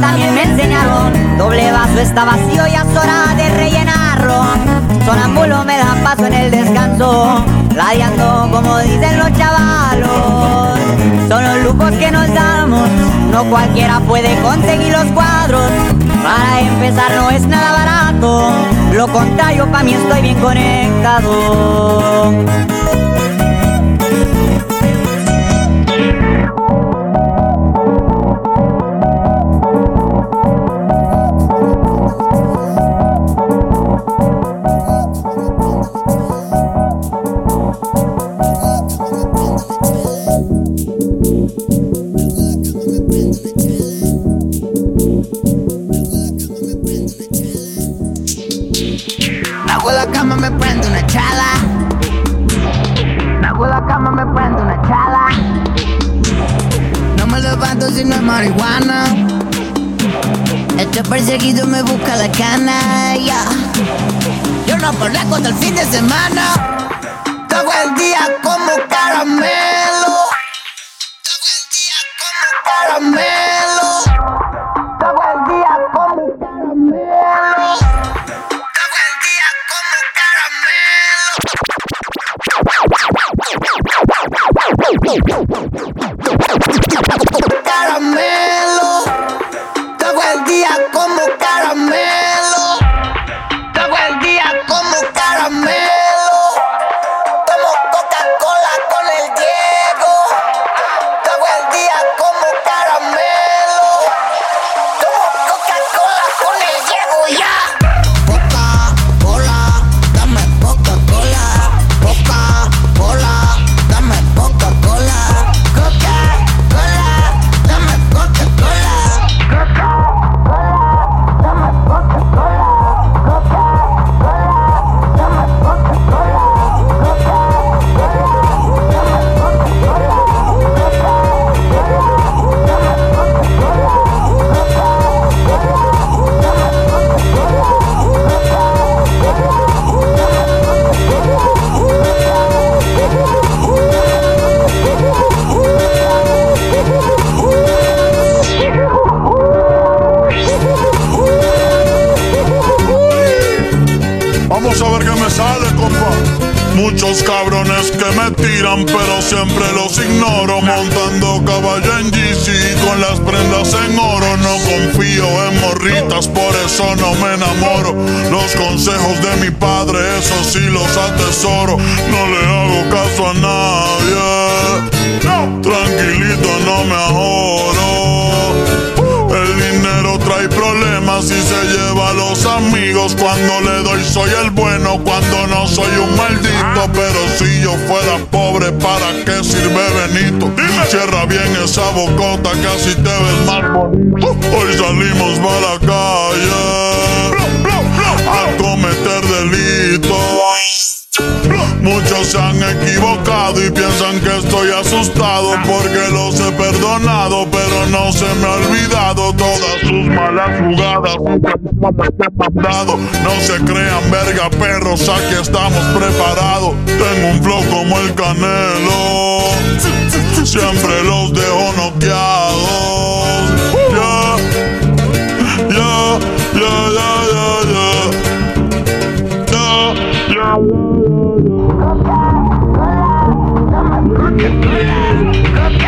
también me enseñaron. Doble vaso está vacío y es hora de rellenarlo. Sonámbulo me da paso en el descanso, radiando como dicen los chavalos. Son los lujos que nos damos, no cualquiera puede conseguir los cuadros. Para empezar no es nada barato, lo contrario para mí estoy bien conectado. canalla. Yo no polaco hasta el fin de semana. Todo el día como caramelo. no se me ha olvidado todas sus malas jugadas. No se crean verga perros, aquí estamos preparados. Tengo un flow como el canelo. Siempre los dejo noqueados. Yeah, yeah, yeah, yeah, yeah, yeah. yeah, yeah. yeah.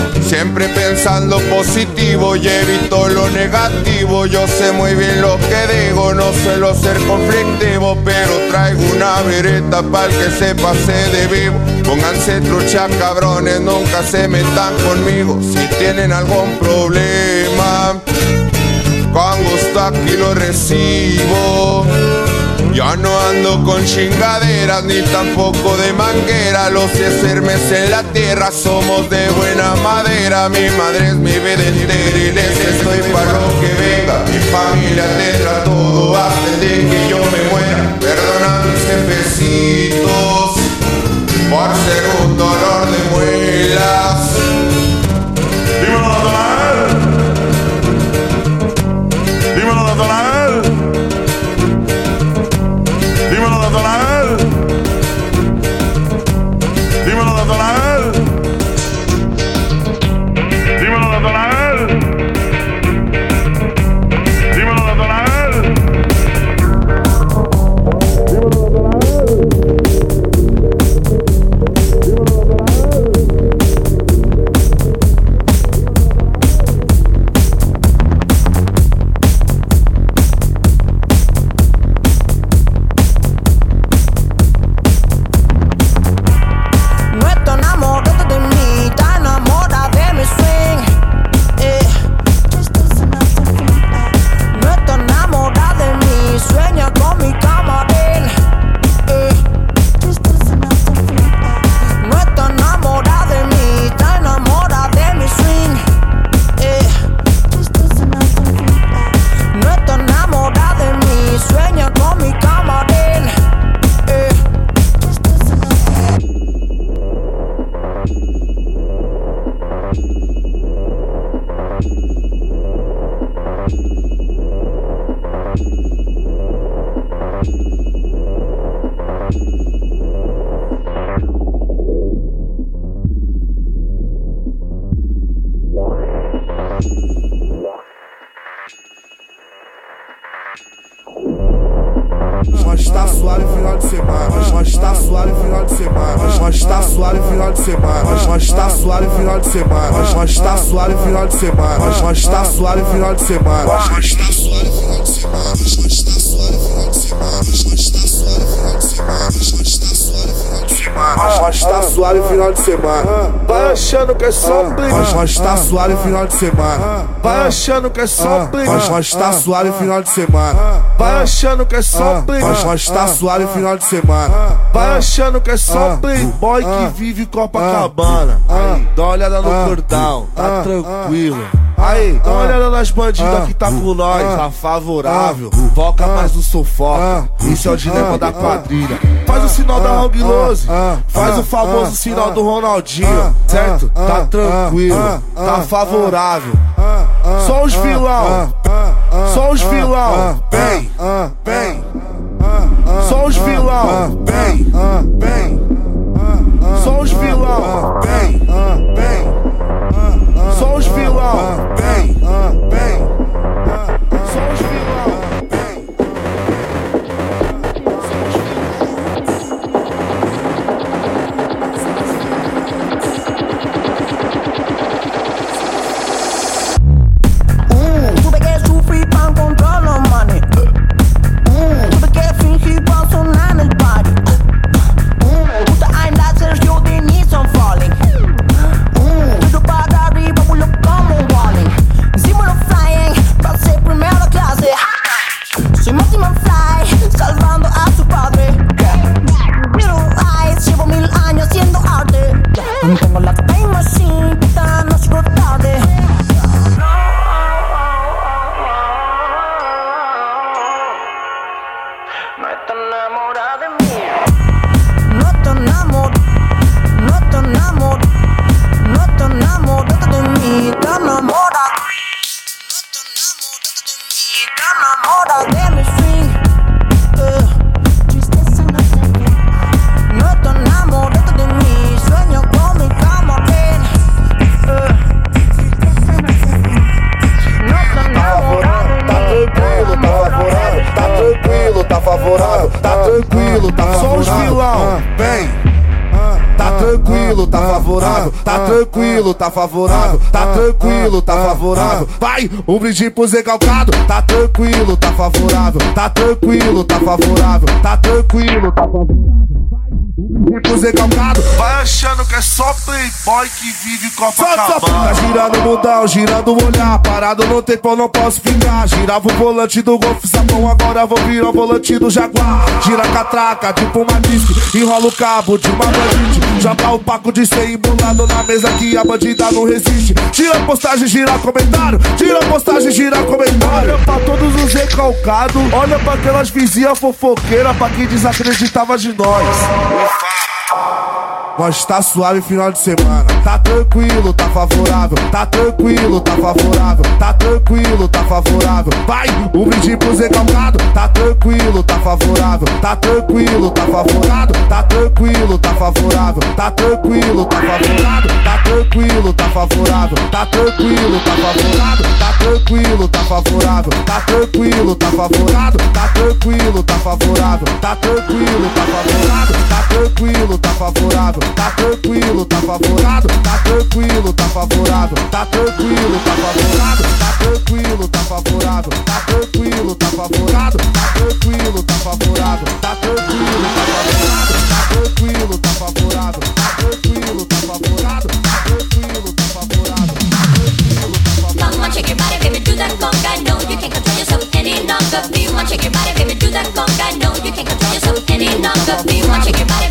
Siempre pensando positivo y evito lo negativo. Yo sé muy bien lo que digo, no suelo ser conflictivo, pero traigo una vereta para que se pase de vivo. Pónganse trucha cabrones, nunca se metan conmigo. Si tienen algún problema, con gusto aquí lo recibo. Ya no ando con chingaderas ni tampoco de manguera. Los sermes en la tierra somos de buena madera. Mi madre es mi vida entera y les estoy para lo que venga. Mi familia tendrá todo el día que suave final de semana. Vai achando que é só brinco. Mas tá suave final de semana. Vai achando que é só brinco. Mas tá suave final de semana. Vai achando que é só brinco. Boy que vive Copacabana. Aí, dá uma olhada no cordão. Tá tranquilo. Aí, dá uma olhada nas bandidas que tá com nós, tá favorável. Foca mais no sufoca. Isso é o dilema da quadrilha. Faz o sinal da Hang Lose. Faz o famoso sinal do Ronaldinho. Certo? Tá tranquilo. Tá favorável. Só os vilão. Só os vilão. Vem. Vai, um brinde pro Zé Calcado, tá tranquilo, tá favorável, tá tranquilo, tá favorável, tá tranquilo, tá favorável. Pro Zé Calcado, Vai achando que é só playboy que vive Solta, Tá Copacabana. girando o mundão, girando o olhar. Parado no tempo, eu não posso ficar Girava o volante do Golf Sapão. Agora vou virar o volante do Jaguar Gira catraca, tipo uma disque Enrola o cabo de uma bandite. Joga o paco de ser embolado na mesa Que a bandida não resiste. Tira postagem, gira comentário. Tira postagem, gira comentário. Olha pra todos os recalcados. Olha pra aquelas vizinhas fofoqueiras Pra quem desacreditava de nós mas tá suave final de semana. Tá tranquilo, tá favorável. Tá tranquilo, tá favorável. Tá tranquilo, tá favorável. Vai, um brinde pro Zé Calcado. Tá tranquilo, tá favorável. Tá tranquilo, tá favorado. Tá tranquilo, tá favorável. Tá tranquilo, tá favorado. Tá tranquilo, tá favorável. Tá tranquilo, tá favorado. Tá tranquilo, tá favorável. Tá tranquilo, tá favorado. Tá tranquilo, tá favorável. Tá tranquilo, tá favorável. Tá tranquilo, tá favorável. Tá tranquilo, tá favorável. Tá tranquilo, tá favorável. Tá tranquilo, tá favorável. Tá tranquilo, tá favorável. Tá tranquilo, tá favorável. Tá tranquilo, tá favorável. Tá tranquilo, tá favorável. Tá tranquilo, tá favorável. Tá tranquilo, tá favorável. Tá tranquilo, tá favorável. Tá tranquilo, tá favorável. On, shake your body, baby, do that conga. No, you can't control yourself any longer. Be one, shake your body, baby, do that conga. No, you can't control yourself any longer. Be one, shake your body,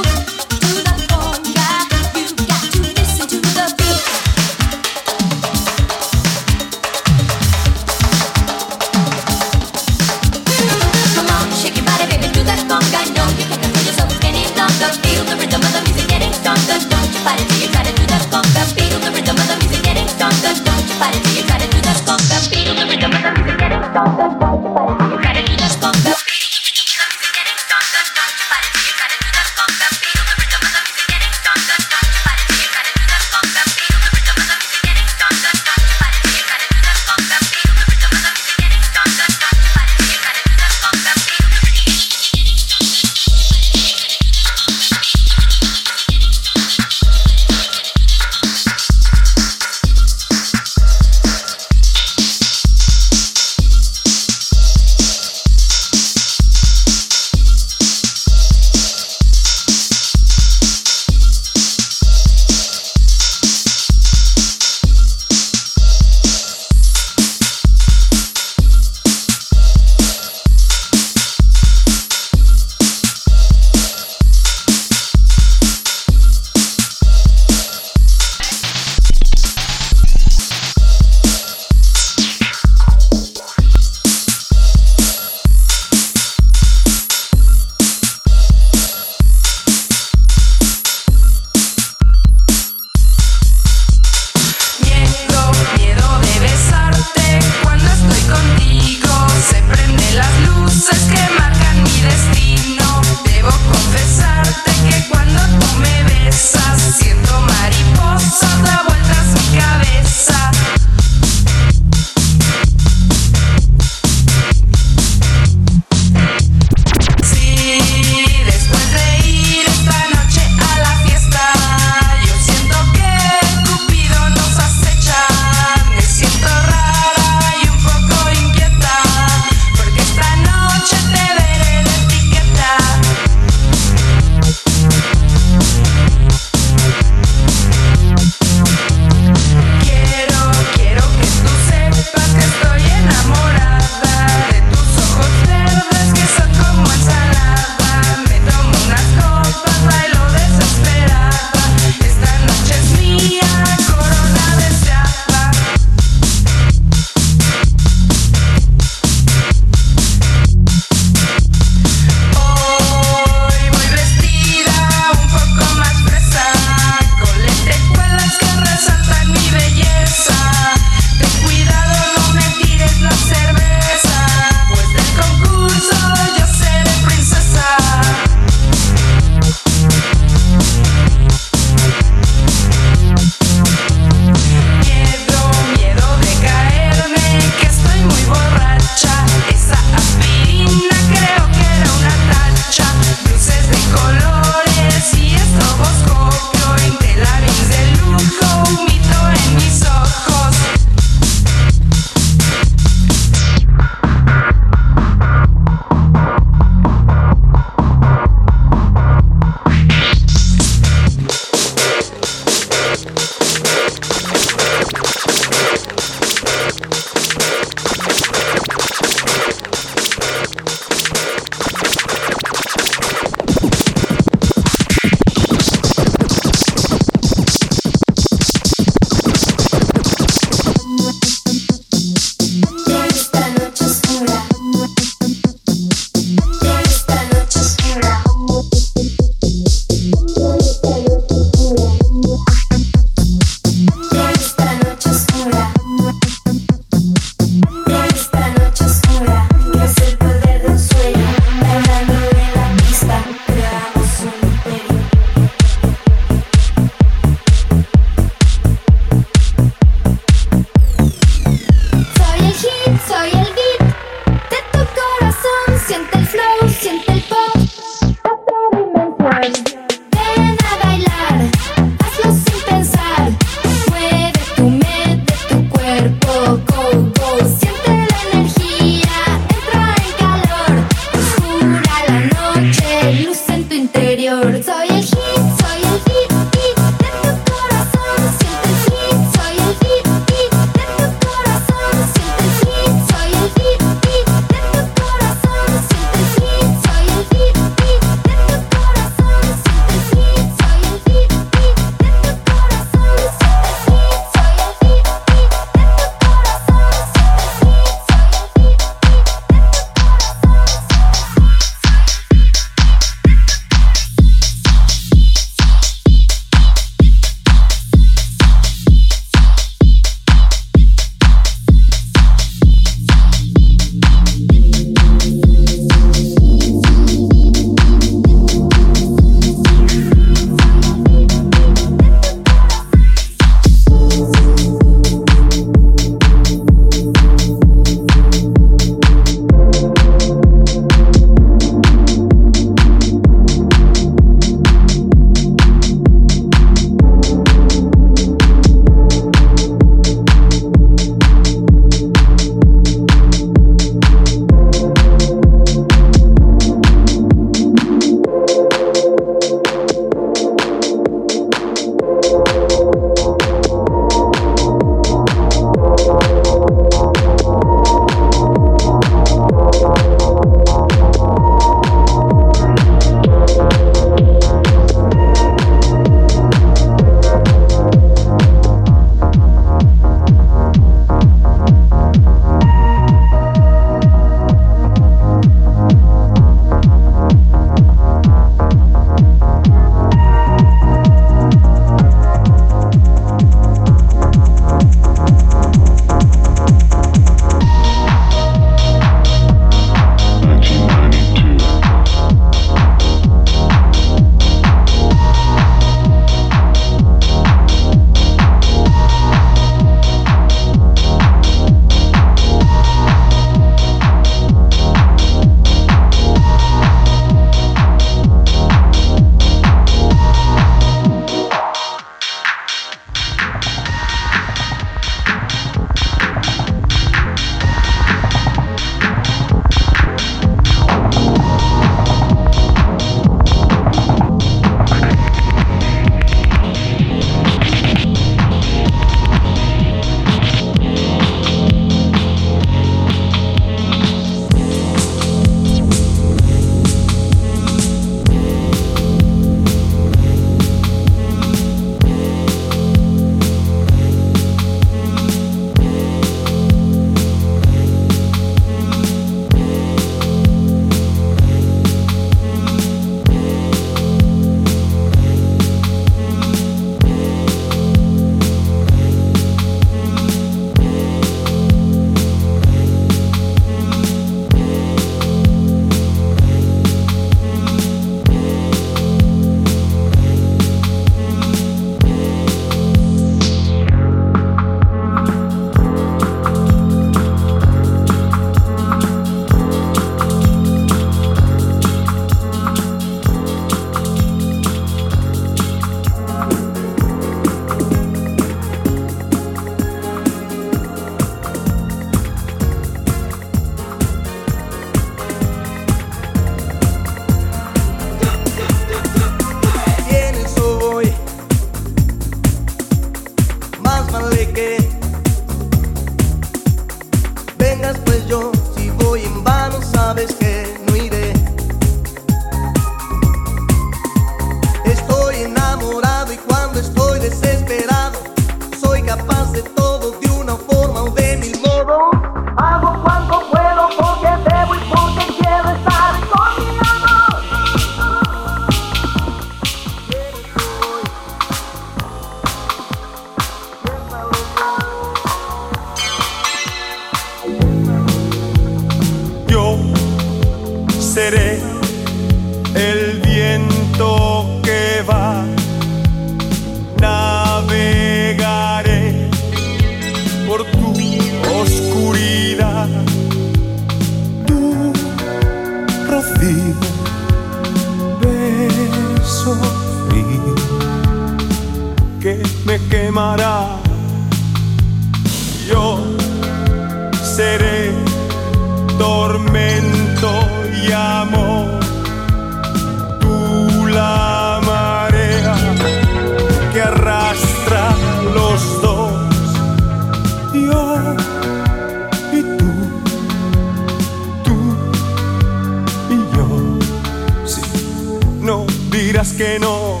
no.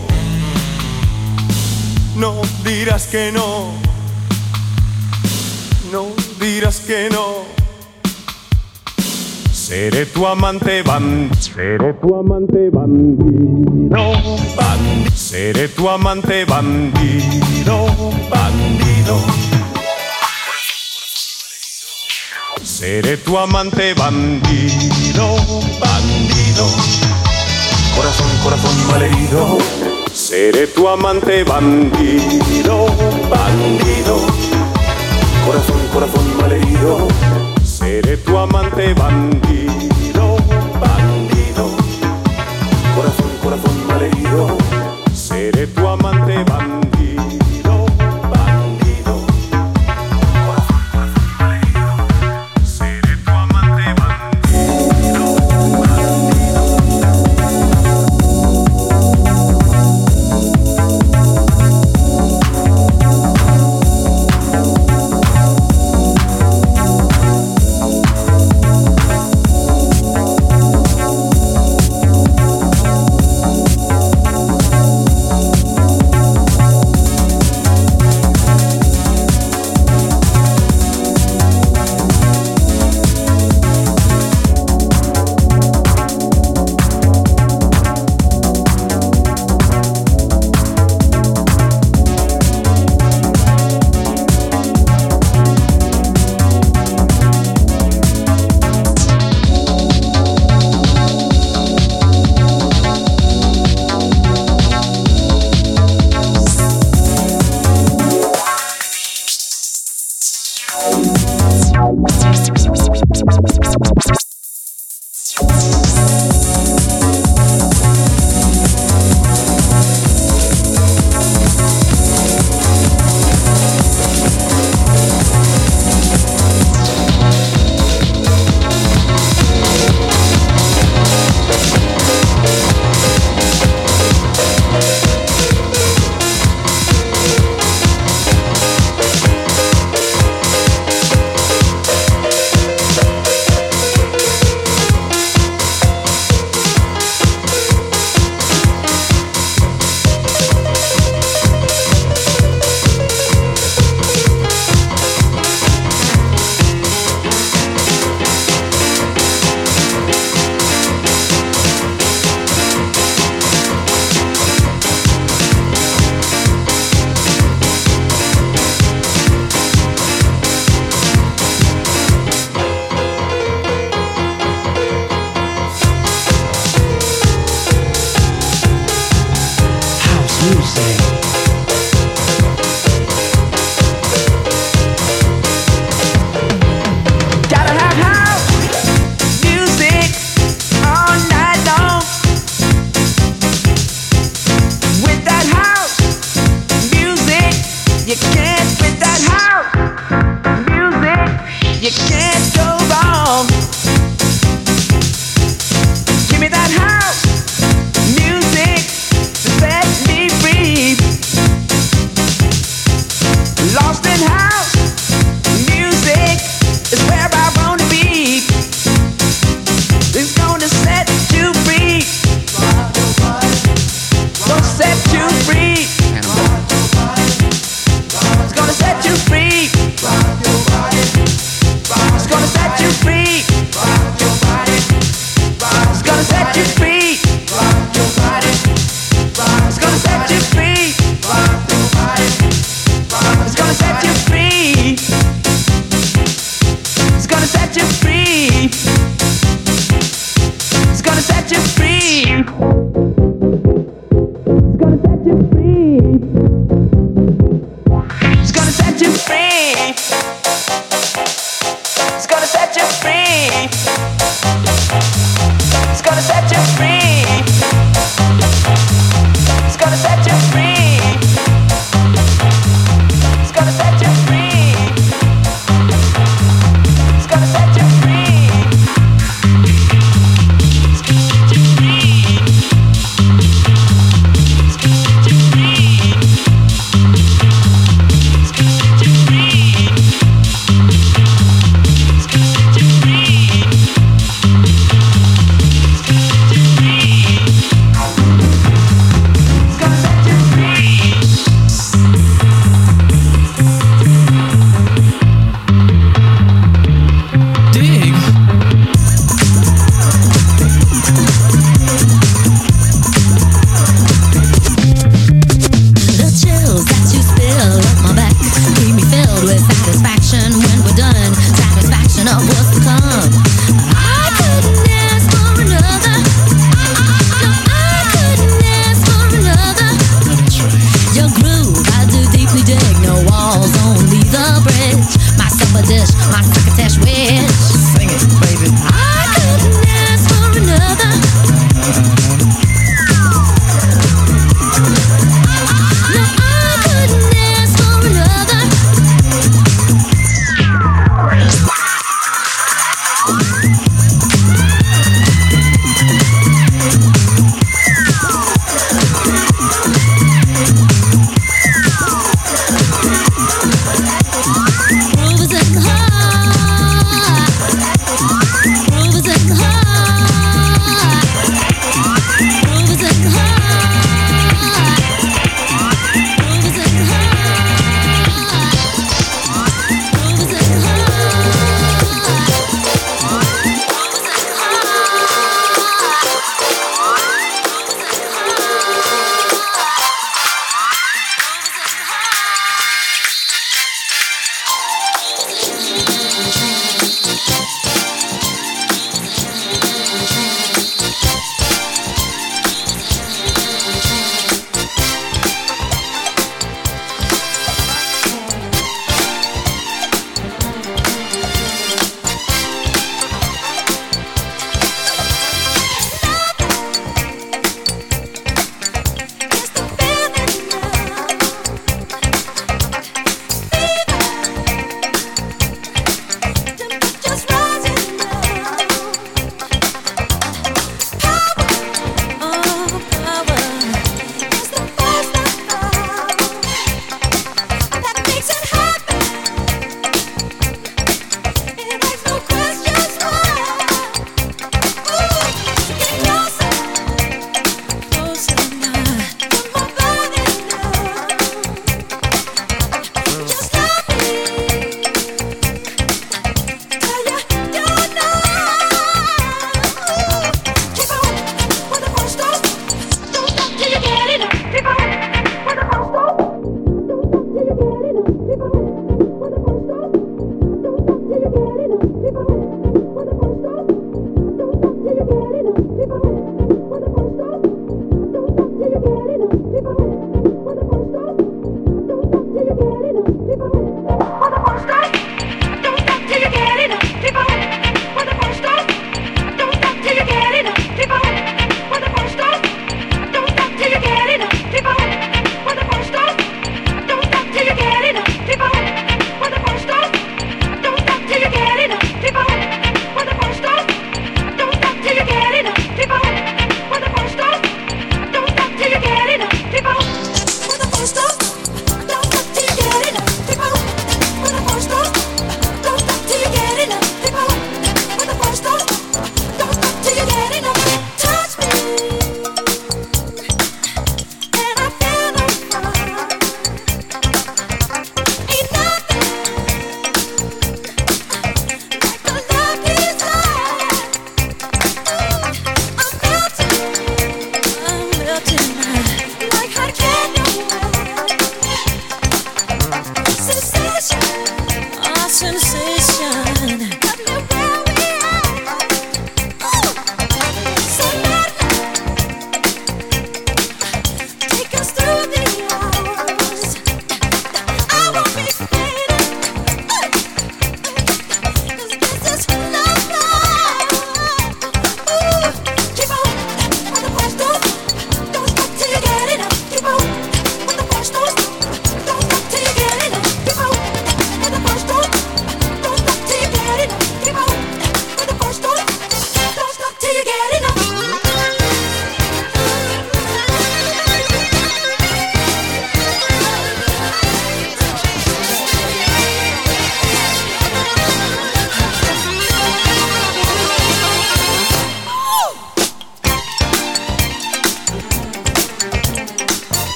No dirás que no. No dirás que no. Seré tu amante bandido. Seré tu amante bandido. Bandido. Seré tu amante bandido. Bandido. Seré tu amante bandido. Bandido. Corazón, corazón malherido. Seré tu amante bandido. Bandido. Corazón, corazón malherido. Seré tu amante bandido, bandido. Corazón, corazón malherido. Seré tu amante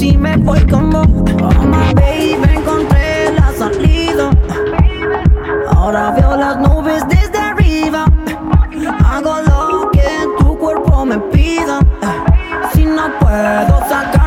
si me voy como oh, my baby encontré la salida. Ahora veo las nubes desde arriba. Hago lo que tu cuerpo me pida. Si no puedo sacar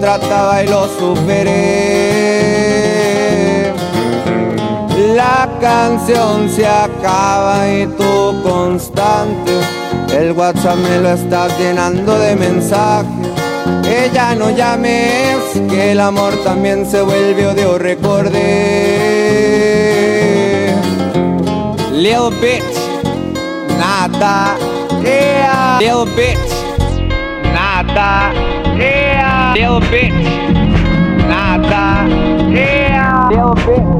trataba y lo superé. La canción se acaba y tú constante. El WhatsApp me lo estás llenando de mensajes. Ella no llames, que el amor también se vuelve odio, recordé. Little bitch, nada, yeah. Little bitch, nada, yeah. Little bitch, nada, yeah. Little bitch.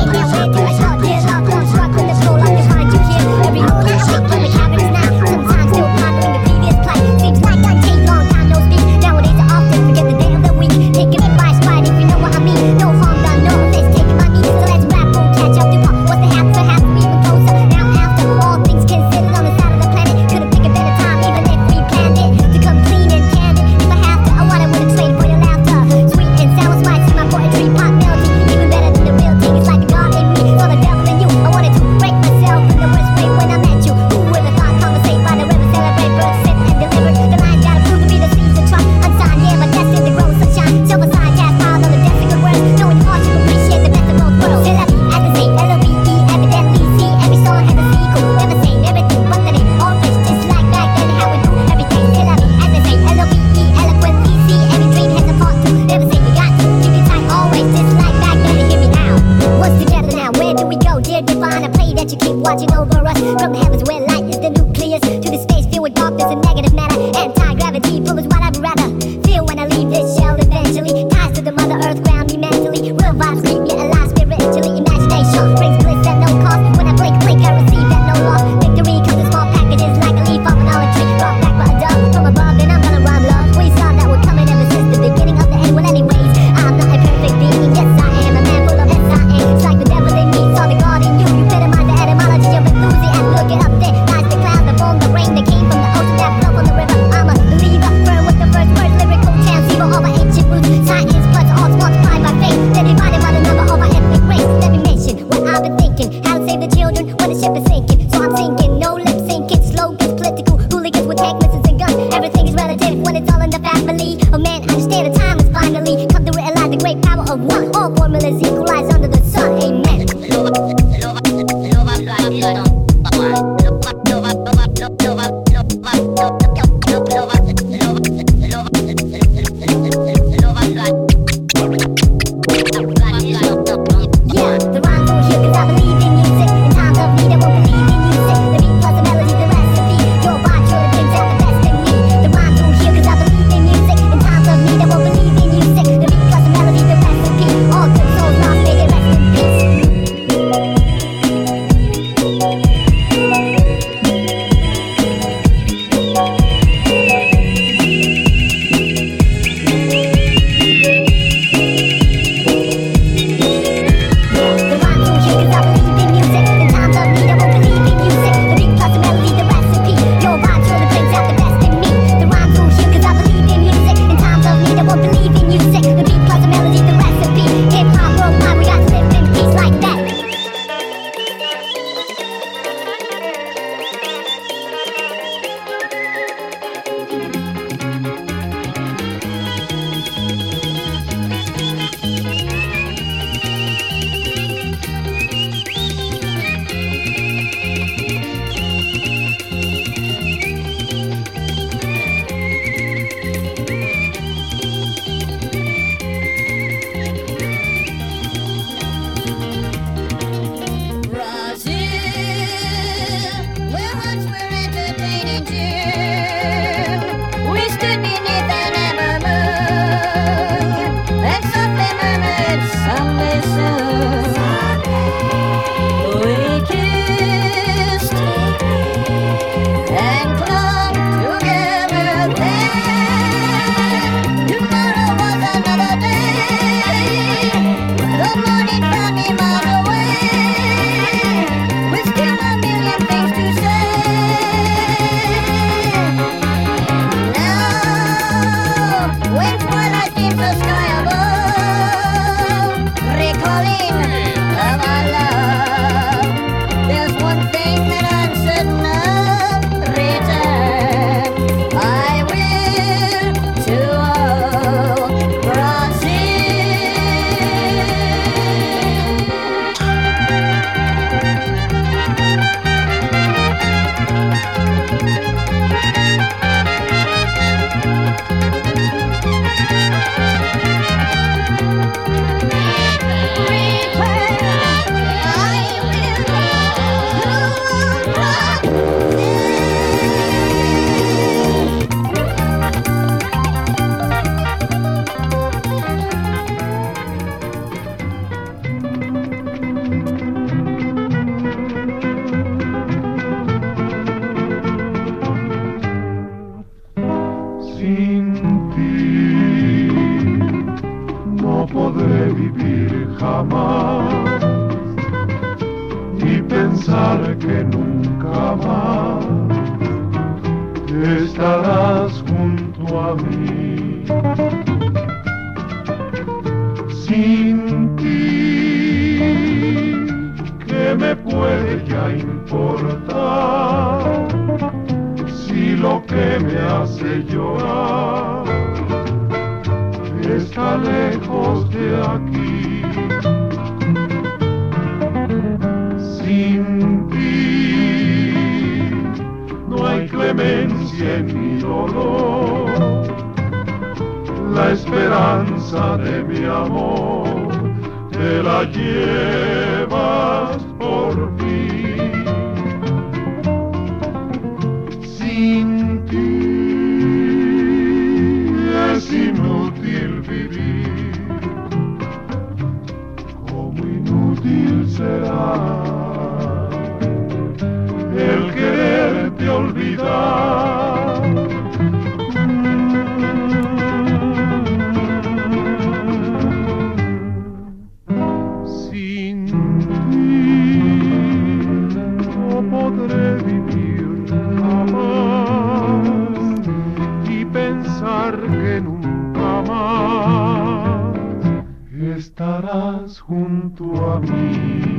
junto a mí.